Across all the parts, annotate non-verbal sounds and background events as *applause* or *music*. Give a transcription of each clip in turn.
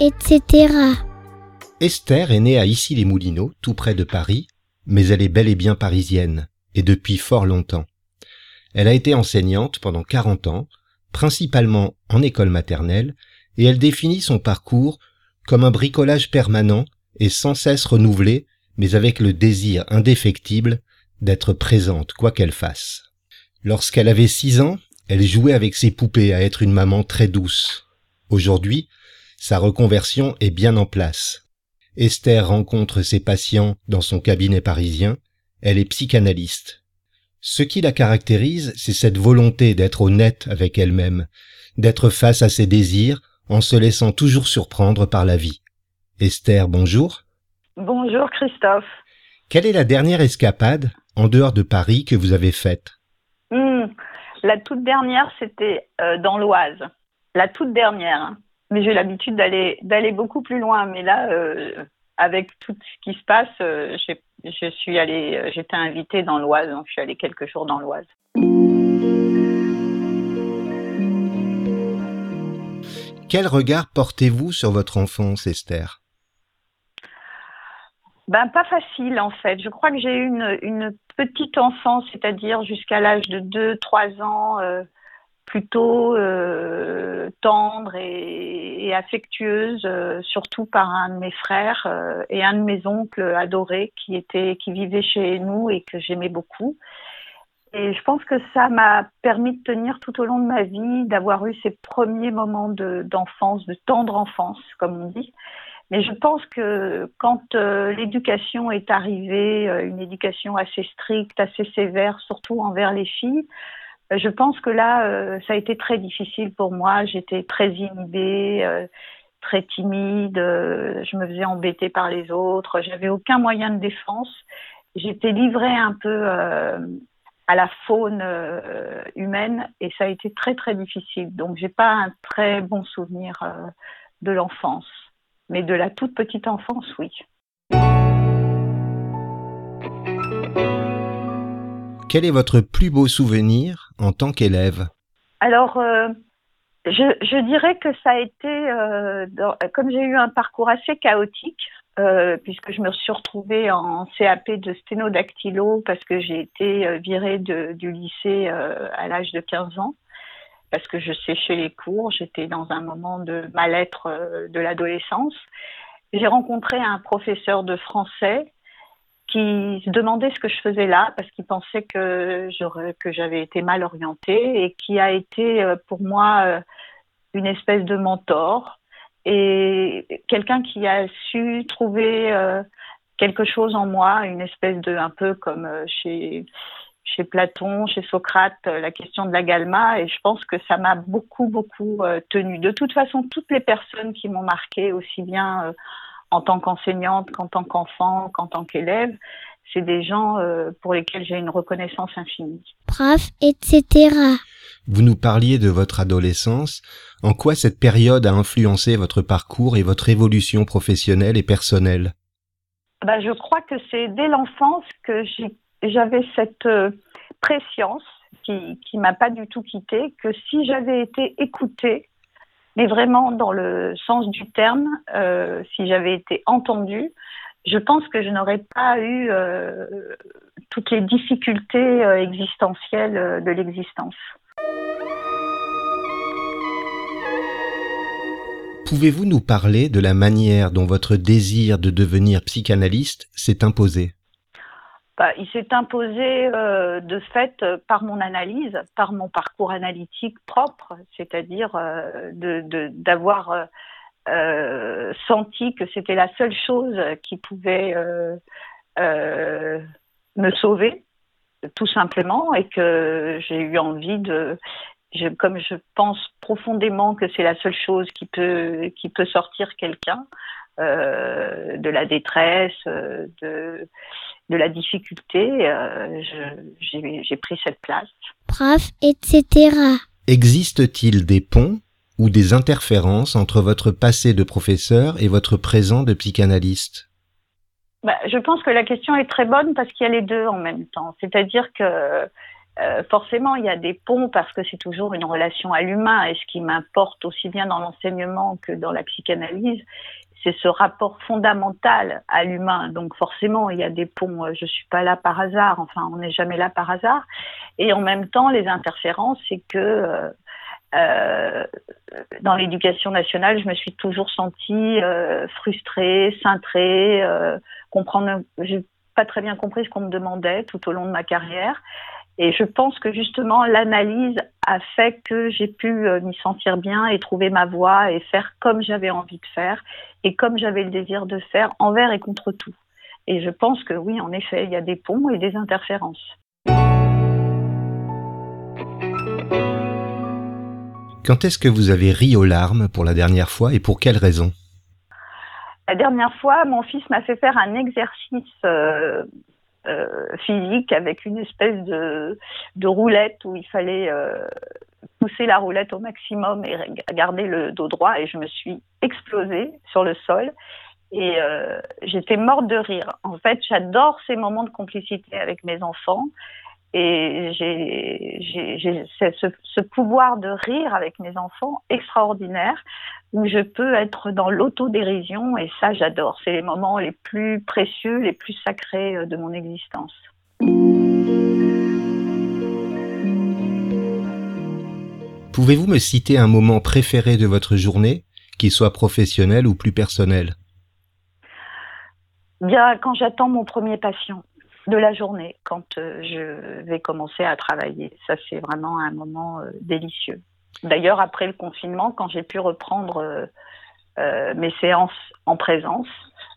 Etc. Esther est née à Issy-les-Moulineaux, tout près de Paris, mais elle est bel et bien parisienne, et depuis fort longtemps. Elle a été enseignante pendant 40 ans, principalement en école maternelle, et elle définit son parcours comme un bricolage permanent et sans cesse renouvelé, mais avec le désir indéfectible d'être présente quoi qu'elle fasse. Lorsqu'elle avait six ans, elle jouait avec ses poupées à être une maman très douce. Aujourd'hui, sa reconversion est bien en place. Esther rencontre ses patients dans son cabinet parisien, elle est psychanalyste. Ce qui la caractérise, c'est cette volonté d'être honnête avec elle-même, d'être face à ses désirs en se laissant toujours surprendre par la vie. Esther, bonjour. Bonjour Christophe. Quelle est la dernière escapade en dehors de Paris que vous avez faite? Hmm, La toute dernière, c'était euh, dans l'Oise. La toute dernière. Mais j'ai l'habitude d'aller d'aller beaucoup plus loin. Mais là, euh, avec tout ce qui se passe, euh, je suis allée, euh, j'étais invitée dans l'Oise, donc je suis allée quelques jours dans l'Oise. Quel regard portez-vous sur votre enfance, Esther? Ben, pas facile en fait. Je crois que j'ai eu une, une petite enfance, c'est-à-dire jusqu'à l'âge de 2-3 ans, plutôt euh, tendre et, affectueuse, euh, surtout par un de mes frères euh, et un de mes oncles adorés qui était qui vivait chez nous et que j'aimais beaucoup. Et je pense que ça m'a permis de tenir tout au long de ma vie, d'avoir eu ces premiers moments d'enfance, de, tendre enfance, comme on dit. Mais je pense que quand l'éducation est arrivée, une éducation assez stricte, assez sévère, surtout envers les filles, je pense que là, euh, ça a été très difficile pour moi. J'étais très inhibée, euh, très timide. Euh, je me faisais embêter par les autres. J'avais aucun moyen de défense. J'étais livrée un peu à la faune humaine et ça a été très très difficile. Donc j'ai pas un très bon souvenir de l'enfance, mais de la toute petite enfance, oui. Quel est votre plus beau souvenir en tant qu'élève? Alors, euh, je, dirais que ça a été, euh, comme j'ai eu un parcours assez chaotique, euh, puisque je me suis retrouvée en CAP de sténodactylo parce que j'ai été virée du lycée à l'âge de 15 ans, parce que je séchais les cours, j'étais dans un moment de mal-être de l'adolescence. J'ai rencontré un professeur de français qui se demandait ce que je faisais là parce qu'il pensait que que j'avais été mal orientée et qui a été euh, pour moi euh, une espèce de mentor et quelqu'un qui a su trouver euh, quelque chose en moi, une espèce de un peu comme chez chez Platon, chez Socrate, la question de la galma, et je pense que ça m'a beaucoup, beaucoup tenu. De toute façon, toutes les personnes qui m'ont marqué, aussi bien en tant qu'enseignante qu'en tant qu'enfant, qu'en tant qu'élève. C'est des gens euh, pour lesquels j'ai une reconnaissance infinie. Prof, etc. Vous nous parliez de votre adolescence. En quoi cette période a influencé votre parcours et votre évolution professionnelle et personnelle? Ben, Je crois que c'est dès l'enfance que j'avais cette euh, préscience qui qui m'a pas du tout quittée, que si j'avais été écoutée, mais vraiment dans le sens du terme, euh, si j'avais été entendue, je pense que je n'aurais pas eu euh, toutes les difficultés euh, existentielles de l'existence. Pouvez-vous nous parler de la manière dont votre désir de devenir psychanalyste s'est imposé? Bah, il s'est imposé euh, de fait euh, par mon analyse, par mon parcours analytique propre, c'est-à-dire euh, d'avoir senti que c'était la seule chose qui pouvait me sauver, tout simplement, et que j'ai eu envie de, comme je pense profondément que c'est la seule chose qui peut qui peut sortir quelqu'un de la détresse, de de la difficulté, euh, j'ai pris cette place. Prof, etc. Existe-t-il des ponts ou des interférences entre votre passé de professeur et votre présent de psychanalyste? Bah, Je pense que la question est très bonne parce qu'il y a les deux en même temps. C'est-à-dire que euh, forcément, il y a des ponts parce que c'est toujours une relation à l'humain et ce qui m'importe aussi bien dans l'enseignement que dans la psychanalyse, c'est ce rapport fondamental à l'humain. Donc forcément, il y a des ponts. Euh, je suis pas là par hasard. Enfin, on n'est jamais là par hasard. Et en même temps, les interférences, c'est que euh, euh dans l'éducation nationale, je me suis toujours sentie frustrée, cintrée, euh, comprendre. Pas très bien compris ce qu'on me demandait tout au long de ma carrière. Et je pense que justement, l'analyse a fait que j'ai pu euh, m'y sentir bien et trouver ma voie et faire comme j'avais envie de faire et comme j'avais le désir de faire envers et contre tout. Et je pense que oui, en effet, il y a des ponts et des interférences. Quand est-ce que vous avez ri aux larmes pour la dernière fois et pour quelle raison? La dernière fois, mon fils m'a fait faire un exercice euh, euh, physique avec une espèce de, de roulette où il fallait euh, pousser la roulette au maximum et garder le dos droit et je me suis explosée sur le sol et euh, j'étais morte de rire. En fait, j'adore ces moments de complicité avec mes enfants et j'ai ce, ce, pouvoir de rire avec mes enfants extraordinaire où je peux être dans l'autodérision et ça j'adore. C'est les moments les plus précieux, les plus sacrés euh, de mon existence. Pouvez-vous me citer un moment préféré de votre journée, qu'il soit professionnel ou plus personnel? Bien, quand j'attends mon premier patient de la journée quand euh, je vais commencer à travailler. Ça, c'est vraiment un moment euh, délicieux. D'ailleurs, après le confinement, quand j'ai pu reprendre euh, mes séances en présence,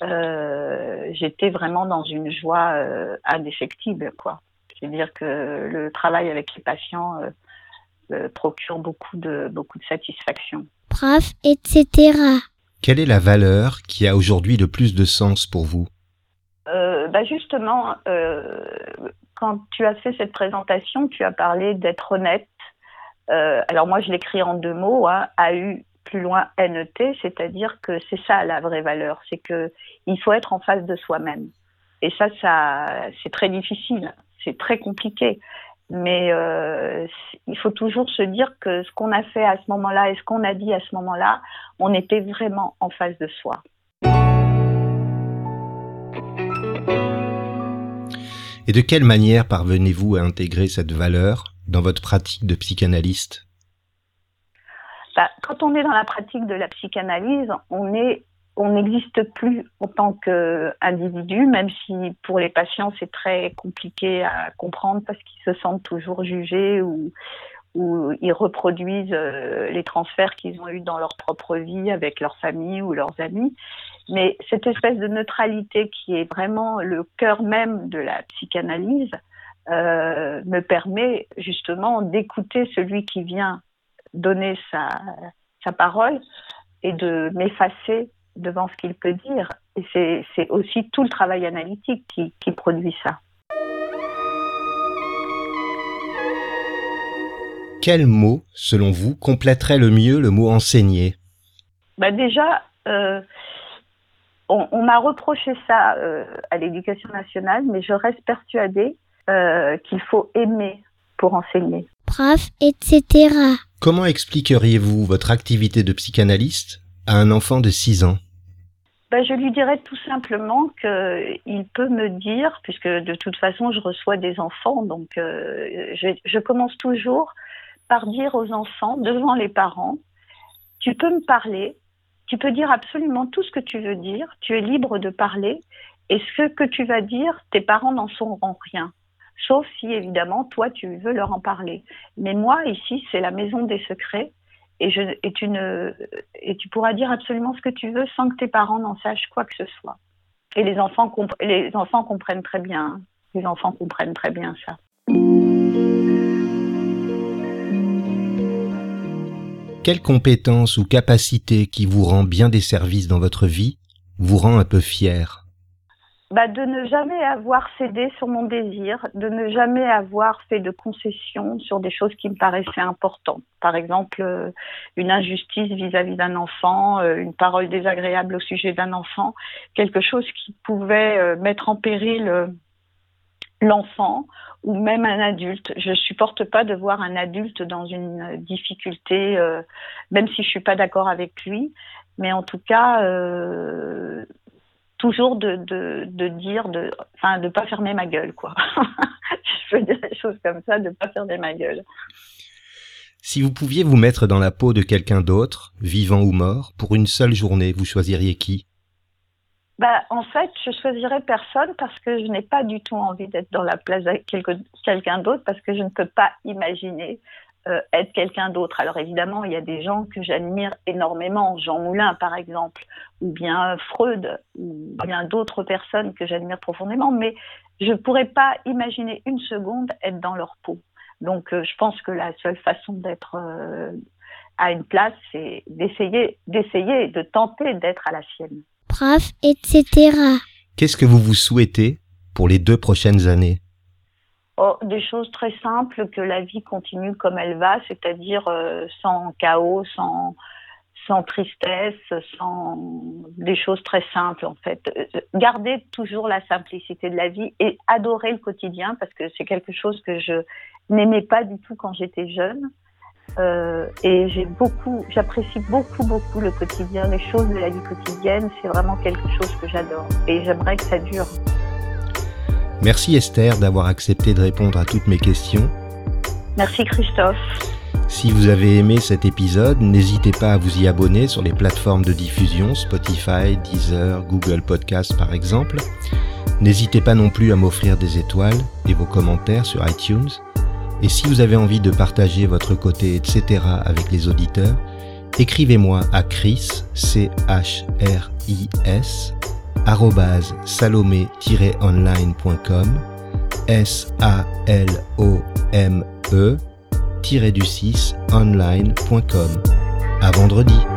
j'étais vraiment dans une joie indéfectible. Quoi. Je veux dire que le travail avec les patients procure beaucoup de, beaucoup de satisfaction. Prof, etc. Quelle est la valeur qui a aujourd'hui le plus de sens pour vous? Euh, bah justement, euh, quand tu as fait cette présentation, tu as parlé d'être honnête. Euh, alors moi, je l'écris en deux mots, hein, AU plus loin NET, c'est-à-dire que c'est ça la vraie valeur, c'est que il faut être en face de soi-même. Et ça, ça, c'est très difficile, c'est très compliqué. Mais euh, il faut toujours se dire que ce qu'on a fait à ce moment-là et ce qu'on a dit à ce moment-là, on était vraiment en face de soi. Et de quelle manière parvenez-vous à intégrer cette valeur dans votre pratique de psychanalyste? Bah, Quand on est dans la pratique de la psychanalyse, on n'existe plus en tant qu'individu, même si pour les patients c'est très compliqué à comprendre parce qu'ils se sentent toujours jugés ou, ou ils reproduisent euh, les transferts qu'ils ont eus dans leur propre vie avec leur famille ou leurs amis. Mais cette espèce de neutralité qui est vraiment le cœur même de la psychanalyse euh, me permet justement d'écouter celui qui vient donner sa, sa parole et de m'effacer devant ce qu'il peut dire. Et c'est aussi tout le travail analytique qui, qui produit ça. Quel mot, selon vous, compléterait le mieux le mot enseigner? Bah Déjà, euh, on, m'a reproché ça euh, à l'éducation nationale, mais je reste persuadée euh, qu'il faut aimer pour enseigner. Prof, etc. Comment expliqueriez-vous votre activité de psychanalyste à un enfant de 6 ans? Ben, je lui dirais tout simplement qu'il peut me dire, puisque de toute façon je reçois des enfants, donc euh, je, je, commence toujours par dire aux enfants devant les parents, tu peux me parler, tu peux dire absolument tout ce que tu veux dire, tu es libre de parler, et ce que tu vas dire, tes parents n'en sauront rien. Sauf si, évidemment, toi, tu veux leur en parler. Mais moi, ici, c'est la maison des secrets, et, tu pourras dire absolument ce que tu veux sans que tes parents n'en sachent quoi que ce soit. Et les enfants, les enfants comprennent très bien. Les enfants comprennent très bien ça. Quelle compétence ou capacité qui vous rend bien des services dans votre vie vous rend un peu fier? Bah, de ne jamais avoir cédé sur mon désir, de ne jamais avoir fait de concessions sur des choses qui me paraissaient importantes. Par exemple, euh, une injustice vis-à-vis d'un enfant, euh, une parole désagréable au sujet d'un enfant, quelque chose qui pouvait euh, mettre en péril l'enfant ou même un adulte. Je supporte pas de voir un adulte dans une difficulté, même si je suis pas d'accord avec lui. Mais en tout cas, toujours de, de, de, dire, de, enfin, de pas fermer ma gueule, quoi. *laughs* je veux dire des choses comme ça, de pas fermer ma gueule. Si vous pouviez vous mettre dans la peau de quelqu'un d'autre, vivant ou mort, pour une seule journée, vous choisiriez qui? Bah, en fait, je choisirais personne parce que je n'ai pas du tout envie d'être dans la place de quelqu'un d'autre parce que je ne peux pas imaginer euh, être quelqu'un d'autre. Alors évidemment, il y a des gens que j'admire énormément, Jean Moulin par exemple, ou bien Freud, ou bien d'autres personnes que j'admire profondément, mais je ne pourrais pas imaginer une seconde être dans leur peau. Donc euh, je pense que la seule façon d'être euh, à une place, c'est d'essayer, d'essayer, de tenter d'être à la sienne. Prof, etc. Qu'est-ce que vous vous souhaitez pour les deux prochaines années? Oh, des choses très simples, que la vie continue comme elle va, c'est-à-dire euh, sans chaos, sans, sans tristesse, sans des choses très simples en fait. Euh, garder toujours la simplicité de la vie et adorer le quotidien parce que c'est quelque chose que je n'aimais pas du tout quand j'étais jeune. Euh, et j'ai beaucoup, j'apprécie beaucoup, beaucoup le quotidien, les choses de la vie quotidienne. C'est vraiment quelque chose que j'adore et j'aimerais que ça dure. Merci Esther d'avoir accepté de répondre à toutes mes questions. Merci Christophe. Si vous avez aimé cet épisode, n'hésitez pas à vous y abonner sur les plateformes de diffusion Spotify, Deezer, Google Podcast par exemple. N'hésitez pas non plus à m'offrir des étoiles et vos commentaires sur iTunes. Et si vous avez envie de partager votre côté, etc. avec les auditeurs, écrivez-moi à Chris, C-H-R-I-S, salomé-online.com S-A-L-O-M-E du 6 online.com. À vendredi.